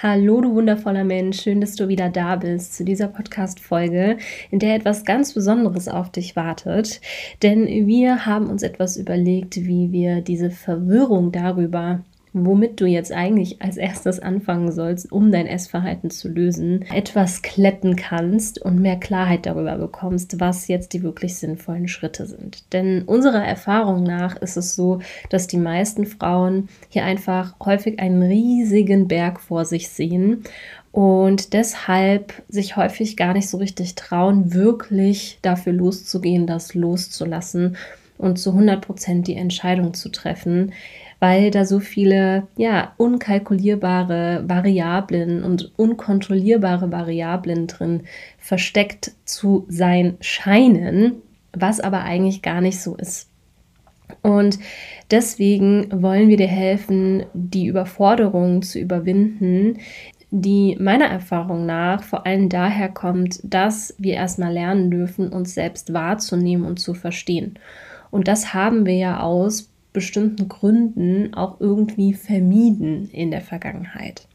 Hallo, du wundervoller Mensch, schön, dass du wieder da bist zu dieser Podcast-Folge, in der etwas ganz Besonderes auf dich wartet. Denn wir haben uns etwas überlegt, wie wir diese Verwirrung darüber, womit du jetzt eigentlich als erstes anfangen sollst, um dein Essverhalten zu lösen, etwas kletten kannst und mehr Klarheit darüber bekommst, was jetzt die wirklich sinnvollen Schritte sind. Denn unserer Erfahrung nach ist es so, dass die meisten Frauen hier einfach häufig einen riesigen Berg vor sich sehen und deshalb sich häufig gar nicht so richtig trauen, wirklich dafür loszugehen, das loszulassen und zu 100 Prozent die Entscheidung zu treffen, weil da so viele ja unkalkulierbare Variablen und unkontrollierbare Variablen drin versteckt zu sein scheinen, was aber eigentlich gar nicht so ist. Und deswegen wollen wir dir helfen, die Überforderung zu überwinden, die meiner Erfahrung nach vor allem daher kommt, dass wir erstmal lernen dürfen, uns selbst wahrzunehmen und zu verstehen. Und das haben wir ja aus bestimmten Gründen auch irgendwie vermieden in der Vergangenheit.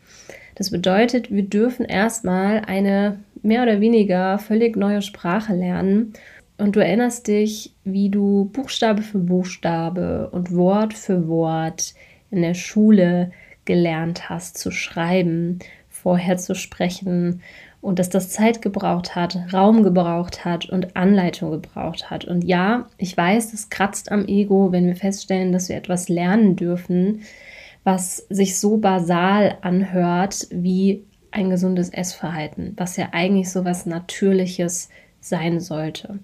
Das bedeutet, wir dürfen erstmal eine mehr oder weniger völlig neue Sprache lernen. Und du erinnerst dich, wie du Buchstabe für Buchstabe und Wort für Wort in der Schule gelernt hast zu schreiben, vorher zu sprechen und dass das Zeit gebraucht hat, Raum gebraucht hat und Anleitung gebraucht hat. Und ja, ich weiß, das kratzt am Ego, wenn wir feststellen, dass wir etwas lernen dürfen, was sich so basal anhört wie ein gesundes Essverhalten, was ja eigentlich so was Natürliches sein sollte.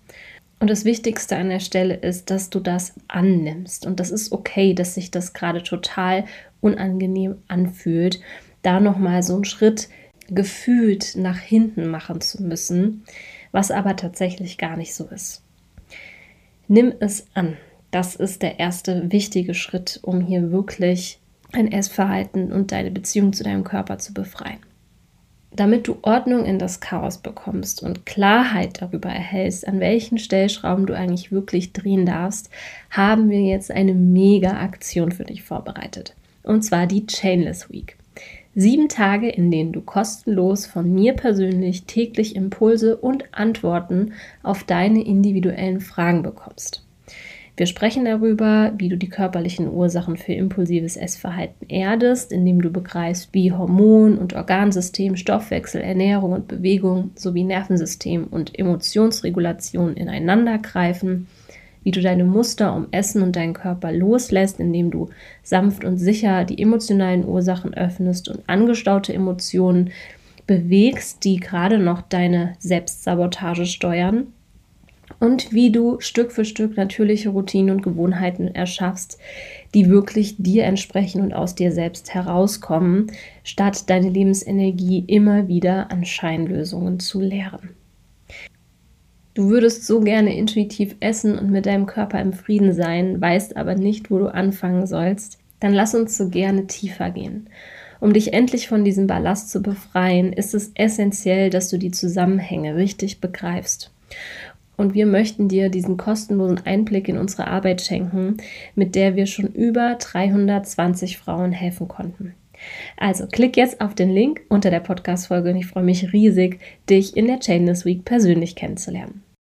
Und das Wichtigste an der Stelle ist, dass du das annimmst. Und das ist okay, dass sich das gerade total unangenehm anfühlt, da nochmal so einen Schritt gefühlt nach hinten machen zu müssen, was aber tatsächlich gar nicht so ist. Nimm es an. Das ist der erste wichtige Schritt, um hier wirklich ein Essverhalten und deine Beziehung zu deinem Körper zu befreien. Damit du Ordnung in das Chaos bekommst und Klarheit darüber erhältst, an welchen Stellschrauben du eigentlich wirklich drehen darfst, haben wir jetzt eine mega Aktion für dich vorbereitet. Und zwar die Chainless Week. Sieben Tage, in denen du kostenlos von mir persönlich täglich Impulse und Antworten auf deine individuellen Fragen bekommst. Wir sprechen darüber, wie du die körperlichen Ursachen für impulsives Essverhalten erdest, indem du begreifst, wie Hormon- und Organsystem, Stoffwechsel, Ernährung und Bewegung sowie Nervensystem und Emotionsregulation ineinander greifen wie du deine Muster um Essen und deinen Körper loslässt, indem du sanft und sicher die emotionalen Ursachen öffnest und angestaute Emotionen bewegst, die gerade noch deine Selbstsabotage steuern. Und wie du Stück für Stück natürliche Routinen und Gewohnheiten erschaffst, die wirklich dir entsprechen und aus dir selbst herauskommen, statt deine Lebensenergie immer wieder an Scheinlösungen zu leeren. Du würdest so gerne intuitiv essen und mit deinem Körper im Frieden sein, weißt aber nicht, wo du anfangen sollst, dann lass uns so gerne tiefer gehen. Um dich endlich von diesem Ballast zu befreien, ist es essentiell, dass du die Zusammenhänge richtig begreifst. Und wir möchten dir diesen kostenlosen Einblick in unsere Arbeit schenken, mit der wir schon über 320 Frauen helfen konnten. Also klick jetzt auf den Link unter der Podcast-Folge und ich freue mich riesig, dich in der Chainless Week persönlich kennenzulernen.